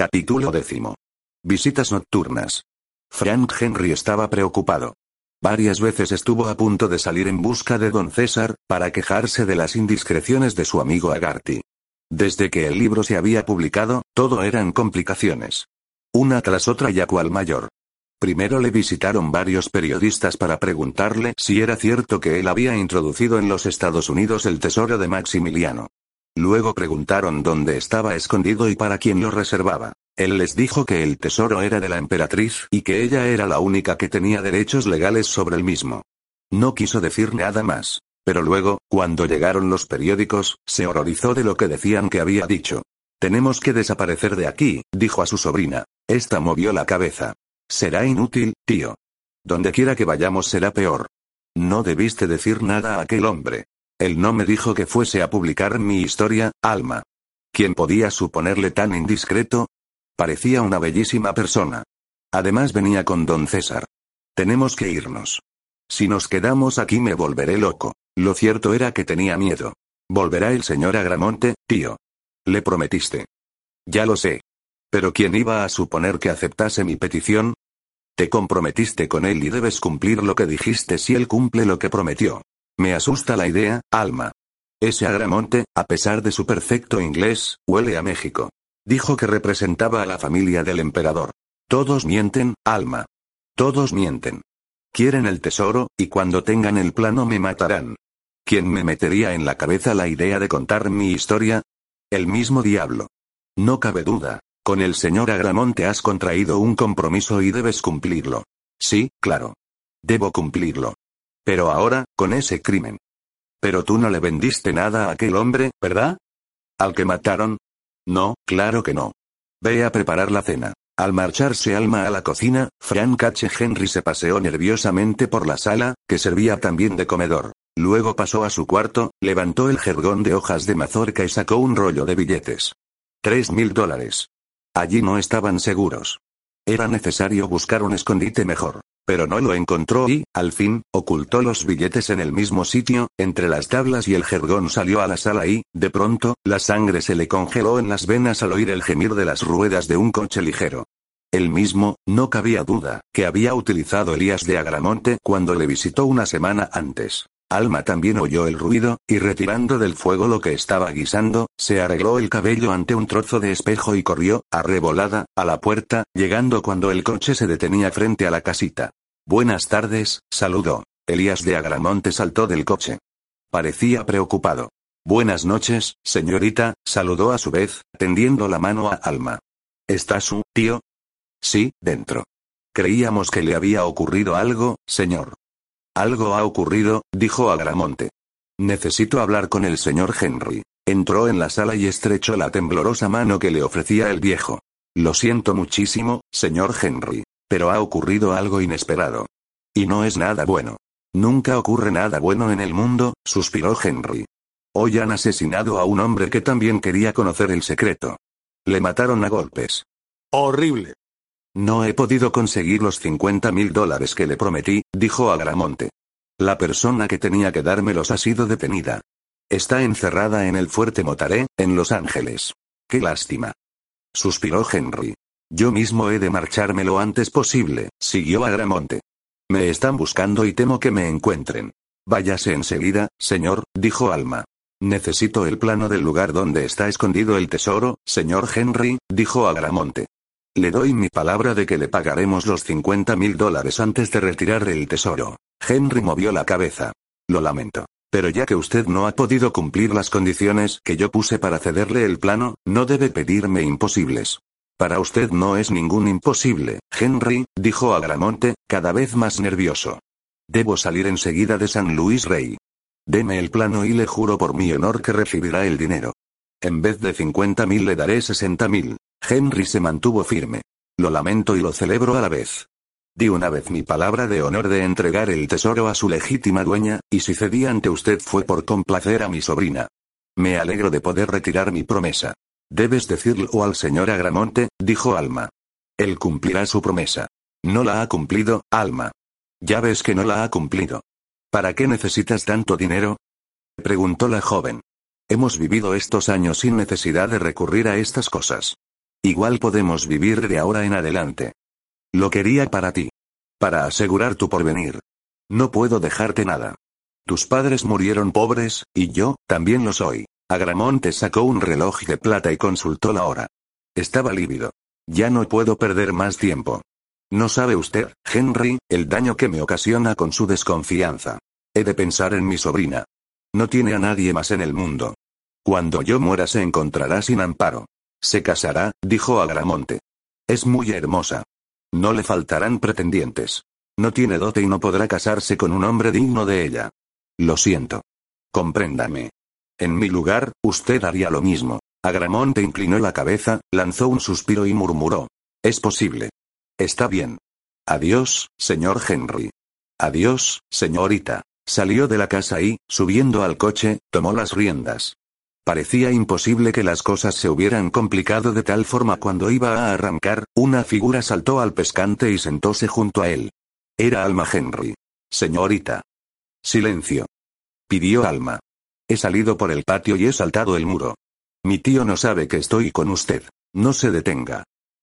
Capítulo décimo. Visitas nocturnas. Frank Henry estaba preocupado. Varias veces estuvo a punto de salir en busca de don César, para quejarse de las indiscreciones de su amigo Agarty. Desde que el libro se había publicado, todo eran complicaciones. Una tras otra y a cual mayor. Primero le visitaron varios periodistas para preguntarle si era cierto que él había introducido en los Estados Unidos el tesoro de Maximiliano. Luego preguntaron dónde estaba escondido y para quién lo reservaba. Él les dijo que el tesoro era de la emperatriz y que ella era la única que tenía derechos legales sobre el mismo. No quiso decir nada más. Pero luego, cuando llegaron los periódicos, se horrorizó de lo que decían que había dicho. Tenemos que desaparecer de aquí, dijo a su sobrina. Esta movió la cabeza. Será inútil, tío. Donde quiera que vayamos será peor. No debiste decir nada a aquel hombre. Él no me dijo que fuese a publicar mi historia, Alma. ¿Quién podía suponerle tan indiscreto? Parecía una bellísima persona. Además venía con don César. Tenemos que irnos. Si nos quedamos aquí me volveré loco. Lo cierto era que tenía miedo. Volverá el señor Agramonte, tío. Le prometiste. Ya lo sé. Pero ¿quién iba a suponer que aceptase mi petición? Te comprometiste con él y debes cumplir lo que dijiste si él cumple lo que prometió. Me asusta la idea, Alma. Ese Agramonte, a pesar de su perfecto inglés, huele a México. Dijo que representaba a la familia del emperador. Todos mienten, Alma. Todos mienten. Quieren el tesoro, y cuando tengan el plano me matarán. ¿Quién me metería en la cabeza la idea de contar mi historia? El mismo diablo. No cabe duda, con el señor Agramonte has contraído un compromiso y debes cumplirlo. Sí, claro. Debo cumplirlo. Pero ahora, con ese crimen. Pero tú no le vendiste nada a aquel hombre, ¿verdad? ¿Al que mataron? No, claro que no. Ve a preparar la cena. Al marcharse Alma a la cocina, Frank H. Henry se paseó nerviosamente por la sala, que servía también de comedor. Luego pasó a su cuarto, levantó el jergón de hojas de mazorca y sacó un rollo de billetes. Tres mil dólares. Allí no estaban seguros. Era necesario buscar un escondite mejor. Pero no lo encontró y, al fin, ocultó los billetes en el mismo sitio, entre las tablas y el jergón salió a la sala y, de pronto, la sangre se le congeló en las venas al oír el gemir de las ruedas de un coche ligero. El mismo, no cabía duda, que había utilizado Elías de Agramonte cuando le visitó una semana antes. Alma también oyó el ruido, y retirando del fuego lo que estaba guisando, se arregló el cabello ante un trozo de espejo y corrió, arrebolada, a la puerta, llegando cuando el coche se detenía frente a la casita. Buenas tardes, saludó. Elías de Agramonte saltó del coche. Parecía preocupado. Buenas noches, señorita, saludó a su vez, tendiendo la mano a Alma. ¿Está su tío? Sí, dentro. Creíamos que le había ocurrido algo, señor. Algo ha ocurrido, dijo Agramonte. Necesito hablar con el señor Henry. Entró en la sala y estrechó la temblorosa mano que le ofrecía el viejo. Lo siento muchísimo, señor Henry. Pero ha ocurrido algo inesperado. Y no es nada bueno. Nunca ocurre nada bueno en el mundo, suspiró Henry. Hoy han asesinado a un hombre que también quería conocer el secreto. Le mataron a golpes. Horrible. No he podido conseguir los 50 mil dólares que le prometí, dijo Agramonte. La persona que tenía que dármelos ha sido detenida. Está encerrada en el fuerte Motaré, en Los Ángeles. Qué lástima. Suspiró Henry. Yo mismo he de marcharme lo antes posible, siguió Agramonte. Me están buscando y temo que me encuentren. Váyase enseguida, señor, dijo Alma. Necesito el plano del lugar donde está escondido el tesoro, señor Henry, dijo Agramonte. Le doy mi palabra de que le pagaremos los 50 mil dólares antes de retirar el tesoro. Henry movió la cabeza. Lo lamento. Pero ya que usted no ha podido cumplir las condiciones que yo puse para cederle el plano, no debe pedirme imposibles. Para usted no es ningún imposible, Henry, dijo Agramonte, cada vez más nervioso. Debo salir enseguida de San Luis Rey. Deme el plano y le juro por mi honor que recibirá el dinero. En vez de 50 mil le daré 60 mil. Henry se mantuvo firme. Lo lamento y lo celebro a la vez. Di una vez mi palabra de honor de entregar el tesoro a su legítima dueña, y si cedí ante usted fue por complacer a mi sobrina. Me alegro de poder retirar mi promesa. Debes decirlo al señor Agramonte, dijo Alma. Él cumplirá su promesa. No la ha cumplido, Alma. Ya ves que no la ha cumplido. ¿Para qué necesitas tanto dinero? preguntó la joven. Hemos vivido estos años sin necesidad de recurrir a estas cosas. Igual podemos vivir de ahora en adelante. Lo quería para ti. Para asegurar tu porvenir. No puedo dejarte nada. Tus padres murieron pobres, y yo, también lo soy. Agramonte sacó un reloj de plata y consultó la hora. Estaba lívido. Ya no puedo perder más tiempo. No sabe usted, Henry, el daño que me ocasiona con su desconfianza. He de pensar en mi sobrina. No tiene a nadie más en el mundo. Cuando yo muera se encontrará sin amparo. Se casará, dijo Agramonte. Es muy hermosa. No le faltarán pretendientes. No tiene dote y no podrá casarse con un hombre digno de ella. Lo siento. Compréndame. En mi lugar, usted haría lo mismo. Agramonte inclinó la cabeza, lanzó un suspiro y murmuró. Es posible. Está bien. Adiós, señor Henry. Adiós, señorita. Salió de la casa y, subiendo al coche, tomó las riendas. Parecía imposible que las cosas se hubieran complicado de tal forma cuando iba a arrancar, una figura saltó al pescante y sentóse junto a él. Era Alma Henry. Señorita. Silencio. Pidió Alma. He salido por el patio y he saltado el muro. Mi tío no sabe que estoy con usted. No se detenga.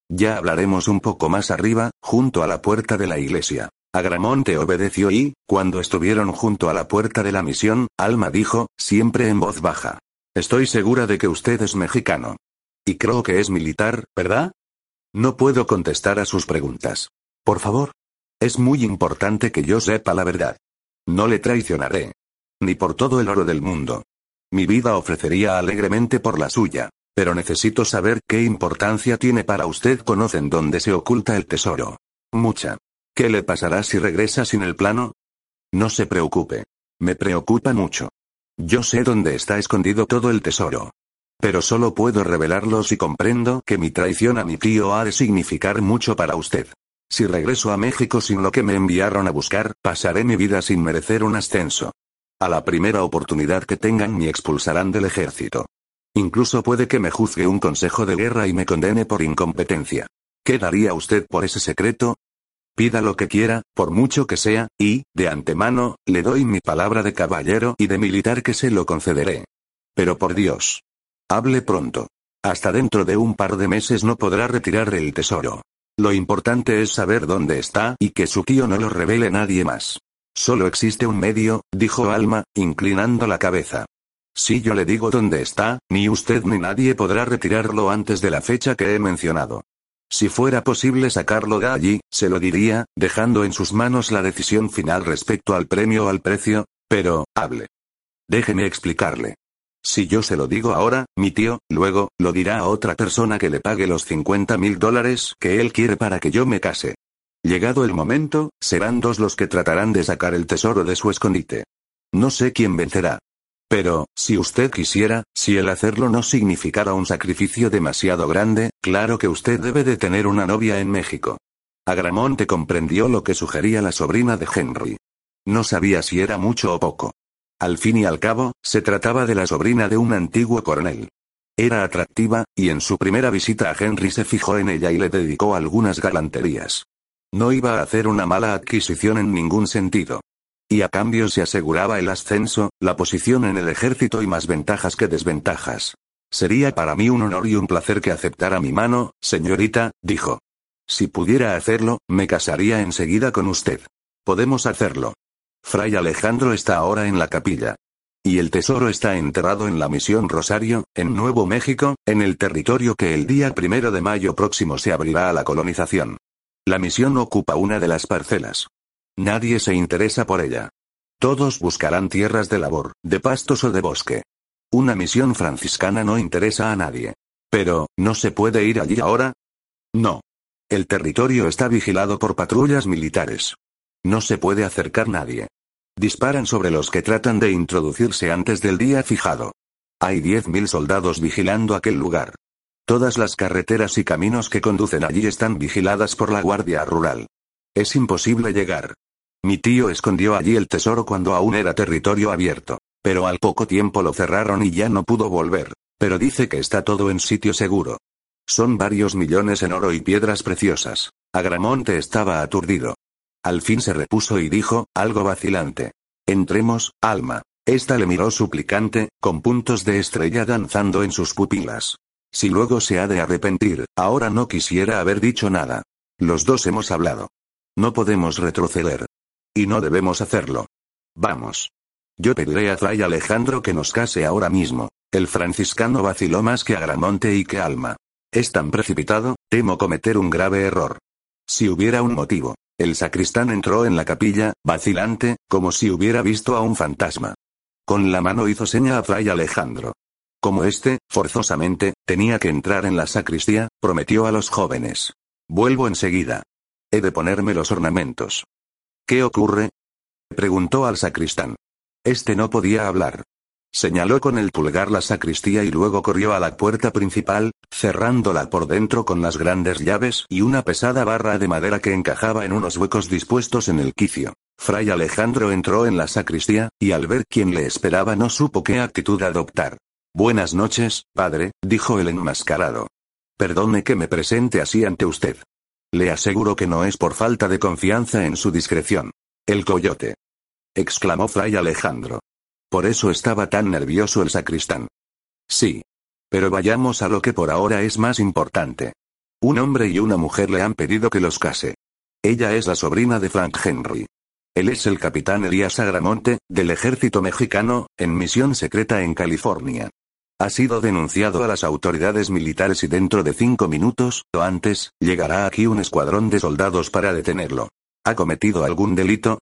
Ya hablaremos un poco más arriba, junto a la puerta de la iglesia. Agramonte obedeció y, cuando estuvieron junto a la puerta de la misión, Alma dijo, siempre en voz baja. Estoy segura de que usted es mexicano. Y creo que es militar, ¿verdad? No puedo contestar a sus preguntas. Por favor. Es muy importante que yo sepa la verdad. No le traicionaré. Ni por todo el oro del mundo. Mi vida ofrecería alegremente por la suya. Pero necesito saber qué importancia tiene para usted. ¿Conocen dónde se oculta el tesoro? Mucha. ¿Qué le pasará si regresa sin el plano? No se preocupe. Me preocupa mucho. Yo sé dónde está escondido todo el tesoro. Pero solo puedo revelarlo si comprendo que mi traición a mi tío ha de significar mucho para usted. Si regreso a México sin lo que me enviaron a buscar, pasaré mi vida sin merecer un ascenso. A la primera oportunidad que tengan me expulsarán del ejército. Incluso puede que me juzgue un consejo de guerra y me condene por incompetencia. ¿Qué daría usted por ese secreto? Pida lo que quiera, por mucho que sea, y, de antemano, le doy mi palabra de caballero y de militar que se lo concederé. Pero por Dios. Hable pronto. Hasta dentro de un par de meses no podrá retirar el tesoro. Lo importante es saber dónde está y que su tío no lo revele nadie más. Solo existe un medio, dijo Alma, inclinando la cabeza. Si yo le digo dónde está, ni usted ni nadie podrá retirarlo antes de la fecha que he mencionado. Si fuera posible sacarlo de allí, se lo diría, dejando en sus manos la decisión final respecto al premio o al precio, pero, hable. Déjeme explicarle. Si yo se lo digo ahora, mi tío, luego, lo dirá a otra persona que le pague los 50 mil dólares que él quiere para que yo me case. Llegado el momento, serán dos los que tratarán de sacar el tesoro de su escondite. No sé quién vencerá. Pero, si usted quisiera, si el hacerlo no significara un sacrificio demasiado grande, claro que usted debe de tener una novia en México. Agramonte comprendió lo que sugería la sobrina de Henry. No sabía si era mucho o poco. Al fin y al cabo, se trataba de la sobrina de un antiguo coronel. Era atractiva, y en su primera visita a Henry se fijó en ella y le dedicó algunas galanterías. No iba a hacer una mala adquisición en ningún sentido. Y a cambio se aseguraba el ascenso, la posición en el ejército y más ventajas que desventajas. Sería para mí un honor y un placer que aceptara mi mano, señorita, dijo. Si pudiera hacerlo, me casaría enseguida con usted. Podemos hacerlo. Fray Alejandro está ahora en la capilla. Y el tesoro está enterrado en la misión Rosario, en Nuevo México, en el territorio que el día primero de mayo próximo se abrirá a la colonización. La misión ocupa una de las parcelas. Nadie se interesa por ella. Todos buscarán tierras de labor, de pastos o de bosque. Una misión franciscana no interesa a nadie. Pero, ¿no se puede ir allí ahora? No. El territorio está vigilado por patrullas militares. No se puede acercar nadie. Disparan sobre los que tratan de introducirse antes del día fijado. Hay 10.000 soldados vigilando aquel lugar. Todas las carreteras y caminos que conducen allí están vigiladas por la Guardia Rural. Es imposible llegar. Mi tío escondió allí el tesoro cuando aún era territorio abierto. Pero al poco tiempo lo cerraron y ya no pudo volver. Pero dice que está todo en sitio seguro. Son varios millones en oro y piedras preciosas. Agramonte estaba aturdido. Al fin se repuso y dijo, algo vacilante. Entremos, alma. Esta le miró suplicante, con puntos de estrella danzando en sus pupilas. Si luego se ha de arrepentir, ahora no quisiera haber dicho nada. Los dos hemos hablado. No podemos retroceder. Y no debemos hacerlo. Vamos. Yo pediré a Fray Alejandro que nos case ahora mismo. El franciscano vaciló más que Agramonte y que Alma. Es tan precipitado, temo cometer un grave error. Si hubiera un motivo. El sacristán entró en la capilla, vacilante, como si hubiera visto a un fantasma. Con la mano hizo seña a Fray Alejandro. Como éste, forzosamente, tenía que entrar en la sacristía, prometió a los jóvenes. Vuelvo enseguida. He de ponerme los ornamentos. ¿Qué ocurre? preguntó al sacristán. Este no podía hablar. Señaló con el pulgar la sacristía y luego corrió a la puerta principal, cerrándola por dentro con las grandes llaves y una pesada barra de madera que encajaba en unos huecos dispuestos en el quicio. Fray Alejandro entró en la sacristía, y al ver quién le esperaba no supo qué actitud adoptar. Buenas noches, padre, dijo el enmascarado. Perdone que me presente así ante usted. Le aseguro que no es por falta de confianza en su discreción. El coyote. exclamó Fray Alejandro. Por eso estaba tan nervioso el sacristán. Sí. Pero vayamos a lo que por ahora es más importante. Un hombre y una mujer le han pedido que los case. Ella es la sobrina de Frank Henry. Él es el capitán Elías Agramonte, del ejército mexicano, en misión secreta en California. Ha sido denunciado a las autoridades militares y dentro de cinco minutos, o antes, llegará aquí un escuadrón de soldados para detenerlo. ¿Ha cometido algún delito?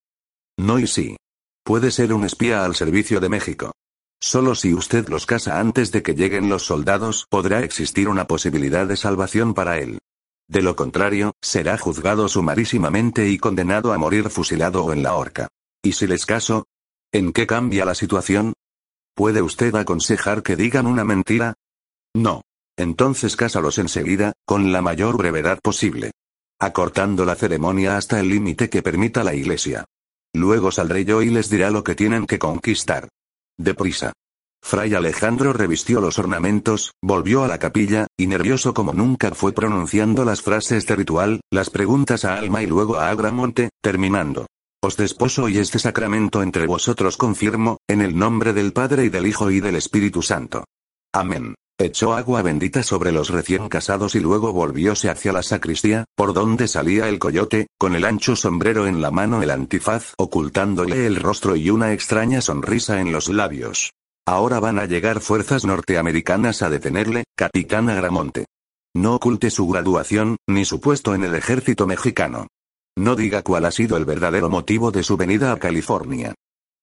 No y sí. Puede ser un espía al servicio de México. Solo si usted los casa antes de que lleguen los soldados podrá existir una posibilidad de salvación para él. De lo contrario, será juzgado sumarísimamente y condenado a morir fusilado o en la horca. ¿Y si les caso? ¿En qué cambia la situación? ¿Puede usted aconsejar que digan una mentira? No. Entonces cásalos enseguida, con la mayor brevedad posible. Acortando la ceremonia hasta el límite que permita la Iglesia. Luego saldré yo y les dirá lo que tienen que conquistar. Deprisa. Fray Alejandro revistió los ornamentos, volvió a la capilla, y nervioso como nunca fue pronunciando las frases de ritual, las preguntas a Alma y luego a Agramonte, terminando. Os desposo y este sacramento entre vosotros confirmo, en el nombre del Padre y del Hijo y del Espíritu Santo. Amén. Echó agua bendita sobre los recién casados y luego volvióse hacia la sacristía, por donde salía el coyote, con el ancho sombrero en la mano el antifaz ocultándole el rostro y una extraña sonrisa en los labios. Ahora van a llegar fuerzas norteamericanas a detenerle, capitán Agramonte. No oculte su graduación, ni su puesto en el ejército mexicano. No diga cuál ha sido el verdadero motivo de su venida a California.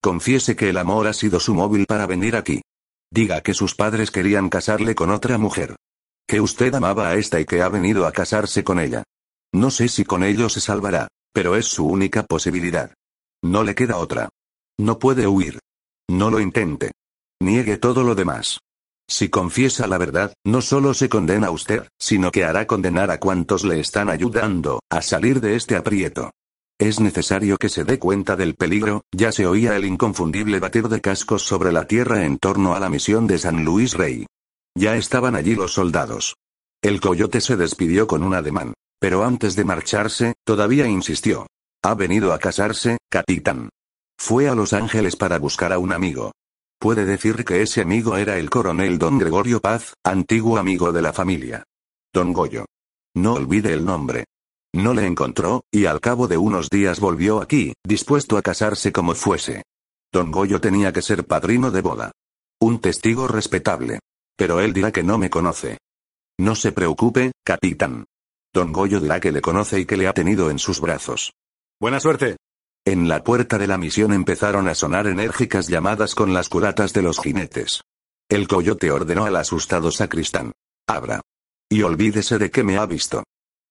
Confiese que el amor ha sido su móvil para venir aquí. Diga que sus padres querían casarle con otra mujer. Que usted amaba a esta y que ha venido a casarse con ella. No sé si con ello se salvará, pero es su única posibilidad. No le queda otra. No puede huir. No lo intente. Niegue todo lo demás. Si confiesa la verdad, no solo se condena a usted, sino que hará condenar a cuantos le están ayudando a salir de este aprieto. Es necesario que se dé cuenta del peligro, ya se oía el inconfundible batir de cascos sobre la tierra en torno a la misión de San Luis Rey. Ya estaban allí los soldados. El coyote se despidió con un ademán. Pero antes de marcharse, todavía insistió. Ha venido a casarse, capitán. Fue a Los Ángeles para buscar a un amigo. Puede decir que ese amigo era el coronel don Gregorio Paz, antiguo amigo de la familia. Don Goyo. No olvide el nombre. No le encontró, y al cabo de unos días volvió aquí, dispuesto a casarse como fuese. Don Goyo tenía que ser padrino de boda. Un testigo respetable. Pero él dirá que no me conoce. No se preocupe, capitán. Don Goyo dirá que le conoce y que le ha tenido en sus brazos. Buena suerte. En la puerta de la misión empezaron a sonar enérgicas llamadas con las curatas de los jinetes. El coyote ordenó al asustado sacristán. Abra. Y olvídese de que me ha visto.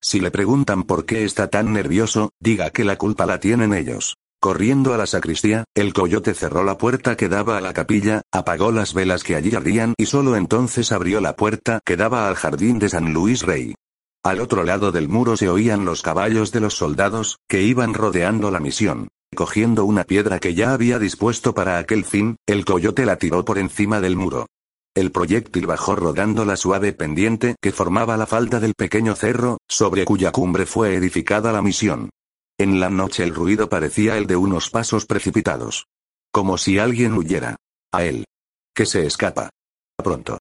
Si le preguntan por qué está tan nervioso, diga que la culpa la tienen ellos. Corriendo a la sacristía, el coyote cerró la puerta que daba a la capilla, apagó las velas que allí ardían y solo entonces abrió la puerta que daba al jardín de San Luis Rey. Al otro lado del muro se oían los caballos de los soldados, que iban rodeando la misión. Cogiendo una piedra que ya había dispuesto para aquel fin, el coyote la tiró por encima del muro. El proyectil bajó rodando la suave pendiente que formaba la falda del pequeño cerro, sobre cuya cumbre fue edificada la misión. En la noche el ruido parecía el de unos pasos precipitados. Como si alguien huyera. A él. Que se escapa. Pronto.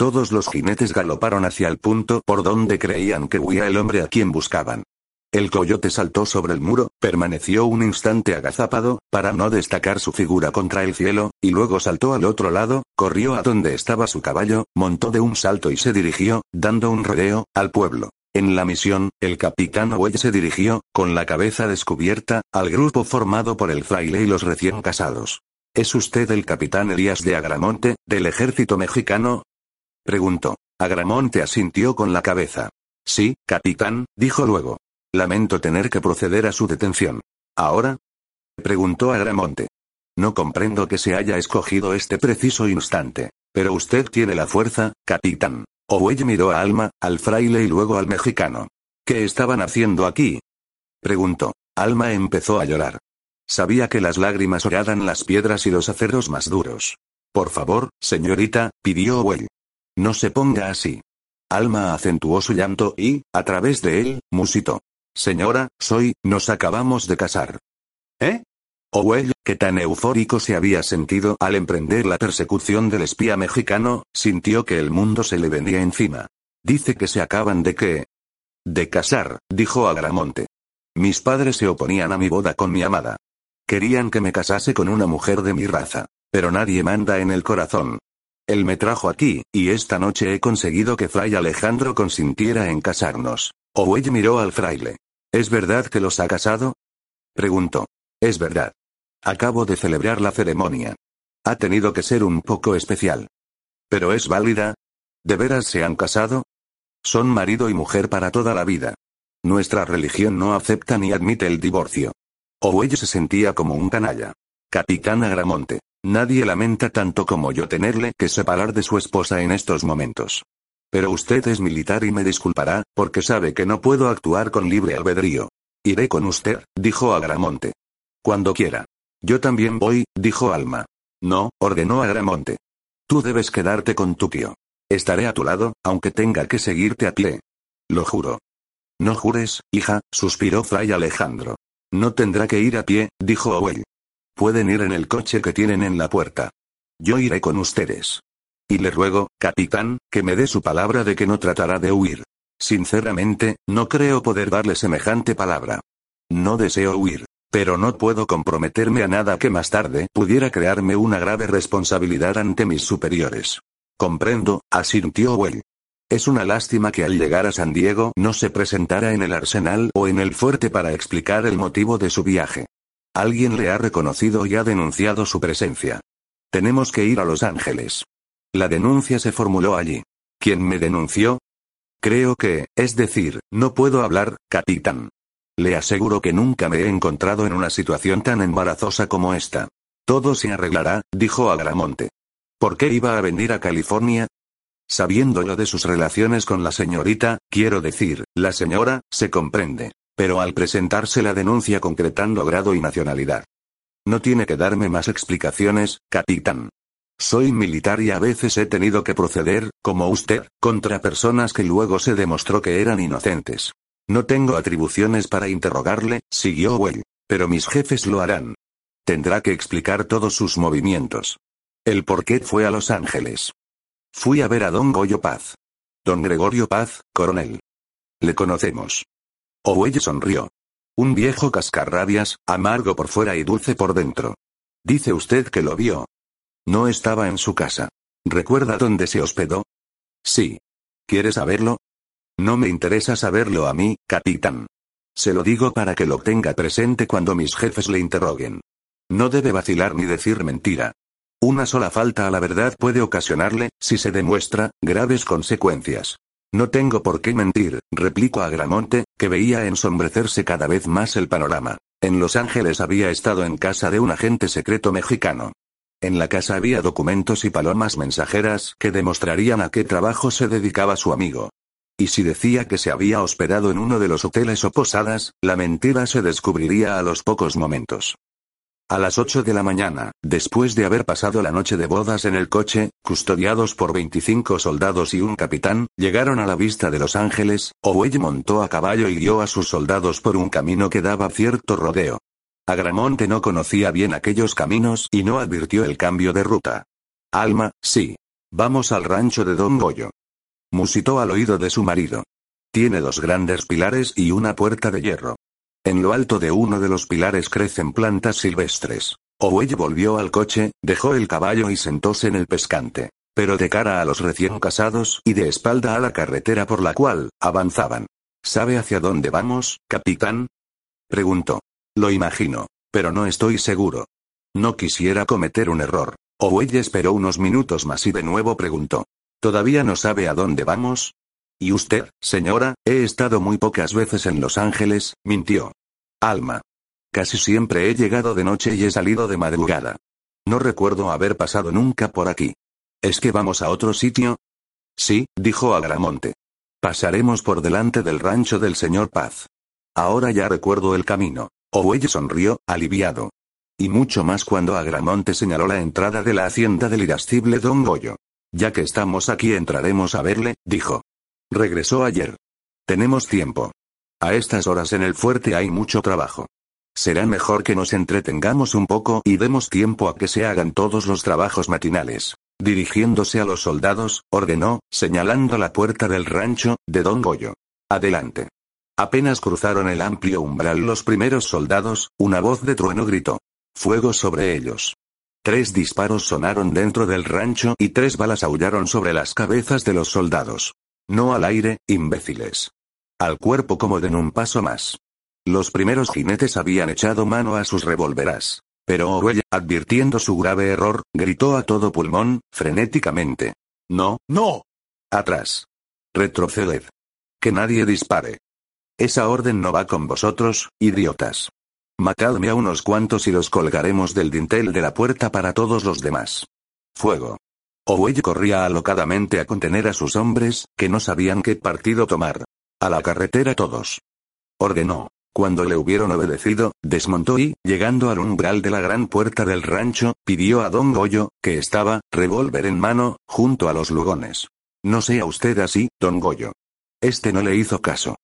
Todos los jinetes galoparon hacia el punto por donde creían que huía el hombre a quien buscaban. El coyote saltó sobre el muro, permaneció un instante agazapado, para no destacar su figura contra el cielo, y luego saltó al otro lado, corrió a donde estaba su caballo, montó de un salto y se dirigió, dando un rodeo, al pueblo. En la misión, el capitán Owe se dirigió, con la cabeza descubierta, al grupo formado por el fraile y los recién casados. ¿Es usted el capitán Elías de Agramonte, del ejército mexicano? Preguntó. Agramonte asintió con la cabeza. Sí, capitán, dijo luego. Lamento tener que proceder a su detención. ¿Ahora? Preguntó Agramonte. No comprendo que se haya escogido este preciso instante. Pero usted tiene la fuerza, capitán. Owe miró a Alma, al fraile y luego al mexicano. ¿Qué estaban haciendo aquí? Preguntó. Alma empezó a llorar. Sabía que las lágrimas horadan las piedras y los aceros más duros. Por favor, señorita, pidió Owe. No se ponga así. Alma acentuó su llanto y, a través de él, musitó. Señora, soy, nos acabamos de casar. ¿Eh? Owell, que tan eufórico se había sentido al emprender la persecución del espía mexicano, sintió que el mundo se le venía encima. Dice que se acaban de qué? De casar, dijo Agramonte. Mis padres se oponían a mi boda con mi amada. Querían que me casase con una mujer de mi raza. Pero nadie manda en el corazón. Él me trajo aquí, y esta noche he conseguido que Fray Alejandro consintiera en casarnos. Owell miró al fraile. ¿Es verdad que los ha casado? Preguntó. Es verdad. Acabo de celebrar la ceremonia. Ha tenido que ser un poco especial. ¿Pero es válida? ¿De veras se han casado? Son marido y mujer para toda la vida. Nuestra religión no acepta ni admite el divorcio. Owell se sentía como un canalla. Capitán Agramonte. Nadie lamenta tanto como yo tenerle que separar de su esposa en estos momentos. Pero usted es militar y me disculpará, porque sabe que no puedo actuar con libre albedrío. Iré con usted, dijo Agramonte. Cuando quiera. Yo también voy, dijo Alma. No, ordenó Agramonte. Tú debes quedarte con tu tío. Estaré a tu lado, aunque tenga que seguirte a pie. Lo juro. No jures, hija, suspiró Fray Alejandro. No tendrá que ir a pie, dijo Owell. Pueden ir en el coche que tienen en la puerta. Yo iré con ustedes. Y le ruego, capitán, que me dé su palabra de que no tratará de huir. Sinceramente, no creo poder darle semejante palabra. No deseo huir. Pero no puedo comprometerme a nada que más tarde pudiera crearme una grave responsabilidad ante mis superiores. Comprendo, asintió Well. Es una lástima que al llegar a San Diego no se presentara en el arsenal o en el fuerte para explicar el motivo de su viaje. Alguien le ha reconocido y ha denunciado su presencia. Tenemos que ir a Los Ángeles. La denuncia se formuló allí. ¿Quién me denunció? Creo que, es decir, no puedo hablar, capitán. Le aseguro que nunca me he encontrado en una situación tan embarazosa como esta. Todo se arreglará, dijo Agramonte. ¿Por qué iba a venir a California? Sabiendo lo de sus relaciones con la señorita, quiero decir, la señora, se comprende. Pero al presentarse la denuncia concretando grado y nacionalidad. No tiene que darme más explicaciones, capitán. Soy militar y a veces he tenido que proceder, como usted, contra personas que luego se demostró que eran inocentes. No tengo atribuciones para interrogarle, siguió Well. Pero mis jefes lo harán. Tendrá que explicar todos sus movimientos. El por qué fue a Los Ángeles. Fui a ver a don Goyo Paz. Don Gregorio Paz, coronel. Le conocemos. Owell sonrió. Un viejo cascarrabias, amargo por fuera y dulce por dentro. Dice usted que lo vio. No estaba en su casa. ¿Recuerda dónde se hospedó? Sí. ¿Quiere saberlo? No me interesa saberlo a mí, capitán. Se lo digo para que lo tenga presente cuando mis jefes le interroguen. No debe vacilar ni decir mentira. Una sola falta a la verdad puede ocasionarle, si se demuestra, graves consecuencias. No tengo por qué mentir, replicó a Gramonte, que veía ensombrecerse cada vez más el panorama. En Los Ángeles había estado en casa de un agente secreto mexicano. En la casa había documentos y palomas mensajeras que demostrarían a qué trabajo se dedicaba su amigo. Y si decía que se había hospedado en uno de los hoteles o posadas, la mentira se descubriría a los pocos momentos. A las 8 de la mañana, después de haber pasado la noche de bodas en el coche, custodiados por 25 soldados y un capitán, llegaron a la vista de Los Ángeles, Owe montó a caballo y guió a sus soldados por un camino que daba cierto rodeo. Agramonte no conocía bien aquellos caminos y no advirtió el cambio de ruta. Alma, sí. Vamos al rancho de Don Goyo. Musitó al oído de su marido. Tiene dos grandes pilares y una puerta de hierro. En lo alto de uno de los pilares crecen plantas silvestres. Owe volvió al coche, dejó el caballo y sentóse en el pescante. Pero de cara a los recién casados y de espalda a la carretera por la cual avanzaban. ¿Sabe hacia dónde vamos, capitán? Preguntó. Lo imagino, pero no estoy seguro. No quisiera cometer un error. Owe esperó unos minutos más y de nuevo preguntó. ¿Todavía no sabe a dónde vamos? ¿Y usted, señora? He estado muy pocas veces en Los Ángeles, mintió. Alma. Casi siempre he llegado de noche y he salido de madrugada. No recuerdo haber pasado nunca por aquí. ¿Es que vamos a otro sitio? Sí, dijo Agramonte. Pasaremos por delante del rancho del señor Paz. Ahora ya recuerdo el camino. Owe sonrió, aliviado. Y mucho más cuando Agramonte señaló la entrada de la hacienda del irascible Don Goyo. Ya que estamos aquí entraremos a verle, dijo. Regresó ayer. Tenemos tiempo. A estas horas en el fuerte hay mucho trabajo. Será mejor que nos entretengamos un poco y demos tiempo a que se hagan todos los trabajos matinales. Dirigiéndose a los soldados, ordenó, señalando la puerta del rancho, de Don Goyo. Adelante. Apenas cruzaron el amplio umbral los primeros soldados, una voz de trueno gritó. Fuego sobre ellos. Tres disparos sonaron dentro del rancho y tres balas aullaron sobre las cabezas de los soldados. No al aire, imbéciles. Al cuerpo como den un paso más. Los primeros jinetes habían echado mano a sus revólveras. Pero Orwell, advirtiendo su grave error, gritó a todo pulmón, frenéticamente. No, no. Atrás. Retroceded. Que nadie dispare. Esa orden no va con vosotros, idiotas. Matadme a unos cuantos y los colgaremos del dintel de la puerta para todos los demás. Fuego. Owe corría alocadamente a contener a sus hombres, que no sabían qué partido tomar. A la carretera todos. Ordenó. Cuando le hubieron obedecido, desmontó y, llegando al umbral de la gran puerta del rancho, pidió a don Goyo, que estaba, revólver en mano, junto a los lugones. No sea usted así, don Goyo. Este no le hizo caso.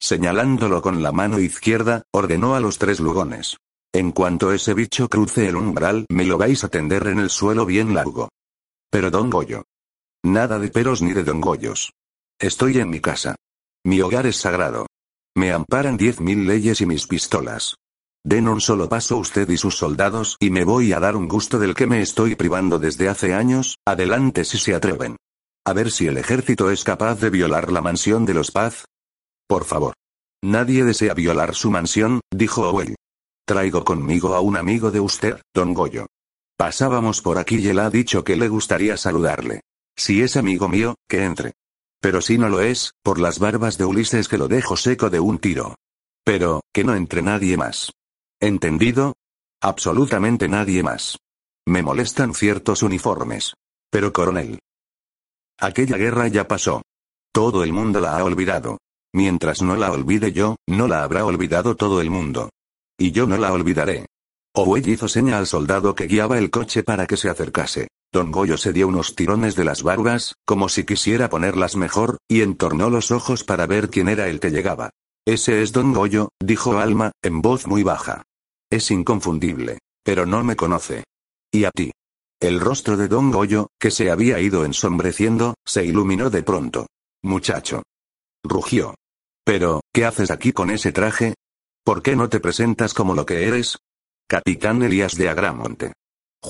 Señalándolo con la mano izquierda, ordenó a los tres lugones. En cuanto ese bicho cruce el umbral, me lo vais a tender en el suelo bien largo. Pero don Goyo. Nada de peros ni de don Goyos. Estoy en mi casa. Mi hogar es sagrado. Me amparan diez mil leyes y mis pistolas. Den un solo paso usted y sus soldados y me voy a dar un gusto del que me estoy privando desde hace años, adelante si se atreven. A ver si el ejército es capaz de violar la mansión de los Paz, por favor. Nadie desea violar su mansión, dijo Owen. Traigo conmigo a un amigo de usted, don Goyo. Pasábamos por aquí y él ha dicho que le gustaría saludarle. Si es amigo mío, que entre. Pero si no lo es, por las barbas de Ulises que lo dejo seco de un tiro. Pero, que no entre nadie más. ¿Entendido? Absolutamente nadie más. Me molestan ciertos uniformes. Pero coronel. Aquella guerra ya pasó. Todo el mundo la ha olvidado. Mientras no la olvide yo, no la habrá olvidado todo el mundo. Y yo no la olvidaré. Owe hizo seña al soldado que guiaba el coche para que se acercase. Don Goyo se dio unos tirones de las barbas, como si quisiera ponerlas mejor, y entornó los ojos para ver quién era el que llegaba. Ese es Don Goyo, dijo Alma, en voz muy baja. Es inconfundible. Pero no me conoce. ¿Y a ti? El rostro de Don Goyo, que se había ido ensombreciendo, se iluminó de pronto. Muchacho. Rugió. Pero, ¿qué haces aquí con ese traje? ¿Por qué no te presentas como lo que eres? Capitán Elías de Agramonte.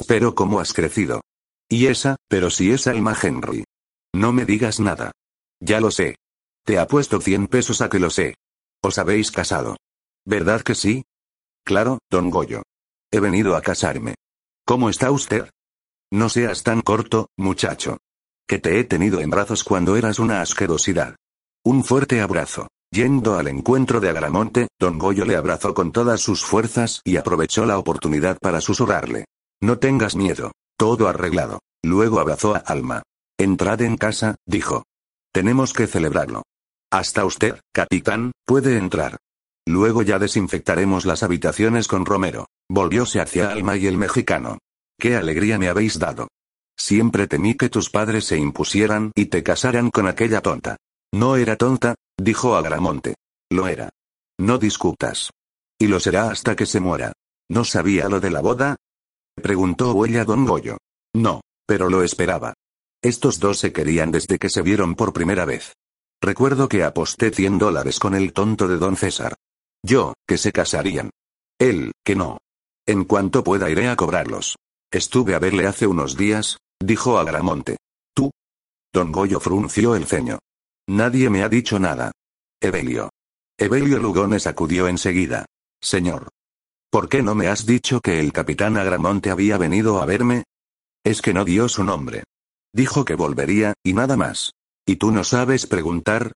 Pero cómo has crecido. Y esa, pero si es Alma Henry. No me digas nada. Ya lo sé. Te apuesto cien pesos a que lo sé. Os habéis casado. ¿Verdad que sí? Claro, don Goyo. He venido a casarme. ¿Cómo está usted? No seas tan corto, muchacho. Que te he tenido en brazos cuando eras una asquerosidad. Un fuerte abrazo. Yendo al encuentro de Agramonte, don Goyo le abrazó con todas sus fuerzas y aprovechó la oportunidad para susurrarle. No tengas miedo. Todo arreglado. Luego abrazó a Alma. Entrad en casa, dijo. Tenemos que celebrarlo. Hasta usted, capitán, puede entrar. Luego ya desinfectaremos las habitaciones con Romero. Volvióse hacia Alma y el mexicano. Qué alegría me habéis dado. Siempre temí que tus padres se impusieran y te casaran con aquella tonta. No era tonta, dijo Agramonte. Lo era. No discutas. Y lo será hasta que se muera. ¿No sabía lo de la boda? Preguntó Huella Don Goyo. No, pero lo esperaba. Estos dos se querían desde que se vieron por primera vez. Recuerdo que aposté 100 dólares con el tonto de don César. Yo, que se casarían. Él, que no. En cuanto pueda iré a cobrarlos. Estuve a verle hace unos días, dijo Agramonte. ¿Tú? Don Goyo frunció el ceño. Nadie me ha dicho nada. Evelio. Evelio Lugones acudió enseguida. Señor. ¿Por qué no me has dicho que el capitán Agramonte había venido a verme? Es que no dio su nombre. Dijo que volvería, y nada más. ¿Y tú no sabes preguntar?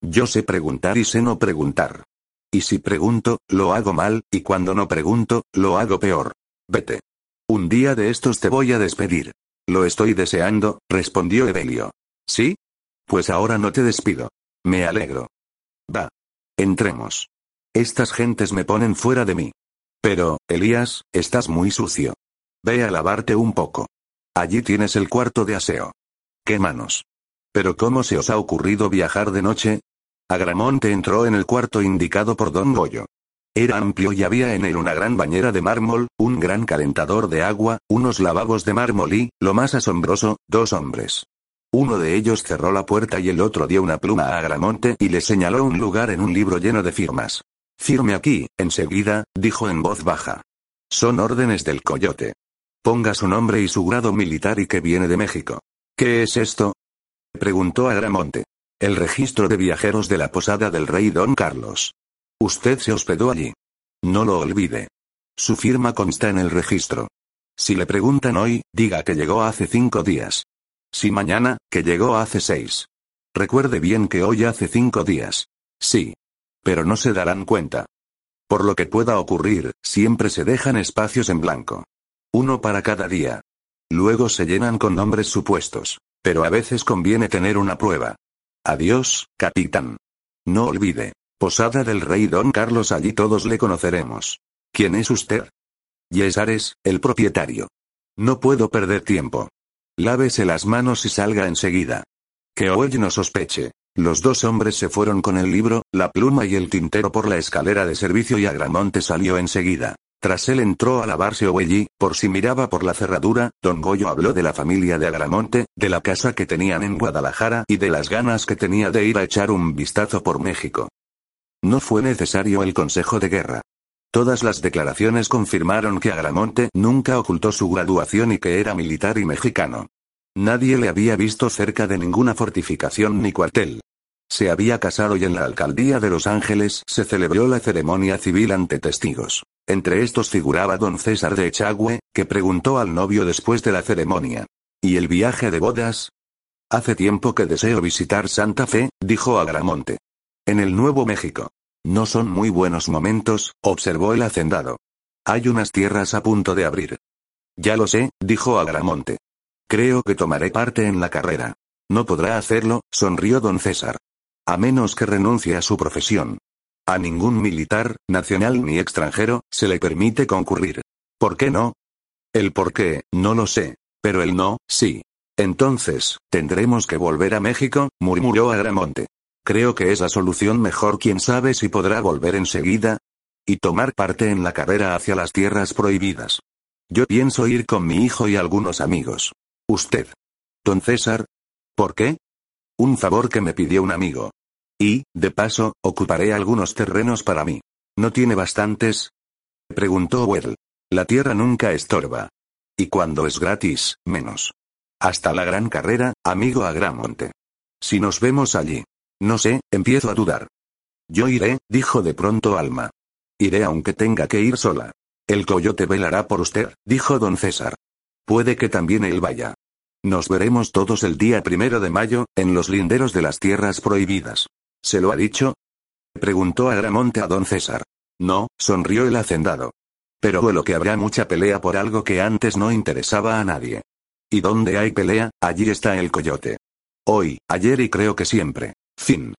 Yo sé preguntar y sé no preguntar. Y si pregunto, lo hago mal, y cuando no pregunto, lo hago peor. Vete. Un día de estos te voy a despedir. Lo estoy deseando, respondió Evelio. ¿Sí? Pues ahora no te despido. Me alegro. Va. Entremos. Estas gentes me ponen fuera de mí. Pero, Elías, estás muy sucio. Ve a lavarte un poco. Allí tienes el cuarto de aseo. ¿Qué manos? ¿Pero cómo se os ha ocurrido viajar de noche? Agramonte entró en el cuarto indicado por don Goyo. Era amplio y había en él una gran bañera de mármol, un gran calentador de agua, unos lavabos de mármol y, lo más asombroso, dos hombres. Uno de ellos cerró la puerta y el otro dio una pluma a Agramonte y le señaló un lugar en un libro lleno de firmas. Firme aquí, enseguida, dijo en voz baja. Son órdenes del coyote. Ponga su nombre y su grado militar y que viene de México. ¿Qué es esto? preguntó Agramonte. El registro de viajeros de la posada del rey Don Carlos. Usted se hospedó allí. No lo olvide. Su firma consta en el registro. Si le preguntan hoy, diga que llegó hace cinco días. Si mañana, que llegó hace seis. Recuerde bien que hoy hace cinco días. Sí. Pero no se darán cuenta. Por lo que pueda ocurrir, siempre se dejan espacios en blanco. Uno para cada día. Luego se llenan con nombres supuestos. Pero a veces conviene tener una prueba. Adiós, capitán. No olvide. Posada del rey Don Carlos, allí todos le conoceremos. ¿Quién es usted? Yesares, el propietario. No puedo perder tiempo. Lávese las manos y salga enseguida. Que hoy no sospeche. Los dos hombres se fueron con el libro, la pluma y el tintero por la escalera de servicio y Agramonte salió enseguida. Tras él entró a lavarse Oelli, por si miraba por la cerradura, don Goyo habló de la familia de Agramonte, de la casa que tenían en Guadalajara y de las ganas que tenía de ir a echar un vistazo por México. No fue necesario el consejo de guerra. Todas las declaraciones confirmaron que Agramonte nunca ocultó su graduación y que era militar y mexicano. Nadie le había visto cerca de ninguna fortificación ni cuartel. Se había casado y en la alcaldía de Los Ángeles se celebró la ceremonia civil ante testigos. Entre estos figuraba don César de Echagüe, que preguntó al novio después de la ceremonia. ¿Y el viaje de bodas? Hace tiempo que deseo visitar Santa Fe, dijo Agramonte. En el Nuevo México. No son muy buenos momentos, observó el hacendado. Hay unas tierras a punto de abrir. Ya lo sé, dijo Agramonte. Creo que tomaré parte en la carrera. No podrá hacerlo, sonrió don César. A menos que renuncie a su profesión. A ningún militar, nacional ni extranjero, se le permite concurrir. ¿Por qué no? El por qué, no lo sé. Pero el no, sí. Entonces, ¿tendremos que volver a México? murmuró Agramonte. Creo que es la solución mejor. ¿Quién sabe si podrá volver enseguida? Y tomar parte en la carrera hacia las tierras prohibidas. Yo pienso ir con mi hijo y algunos amigos. Usted. Don César. ¿Por qué? Un favor que me pidió un amigo. Y, de paso, ocuparé algunos terrenos para mí. ¿No tiene bastantes? Preguntó Well. La tierra nunca estorba. Y cuando es gratis, menos. Hasta la gran carrera, amigo Agramonte. Si nos vemos allí. No sé, empiezo a dudar. Yo iré, dijo de pronto Alma. Iré aunque tenga que ir sola. El coyote velará por usted, dijo don César. Puede que también él vaya. Nos veremos todos el día primero de mayo, en los linderos de las tierras prohibidas. ¿Se lo ha dicho? Preguntó Agramonte a don César. No, sonrió el hacendado. Pero lo que habrá mucha pelea por algo que antes no interesaba a nadie. Y donde hay pelea, allí está el coyote. Hoy, ayer y creo que siempre. Fin.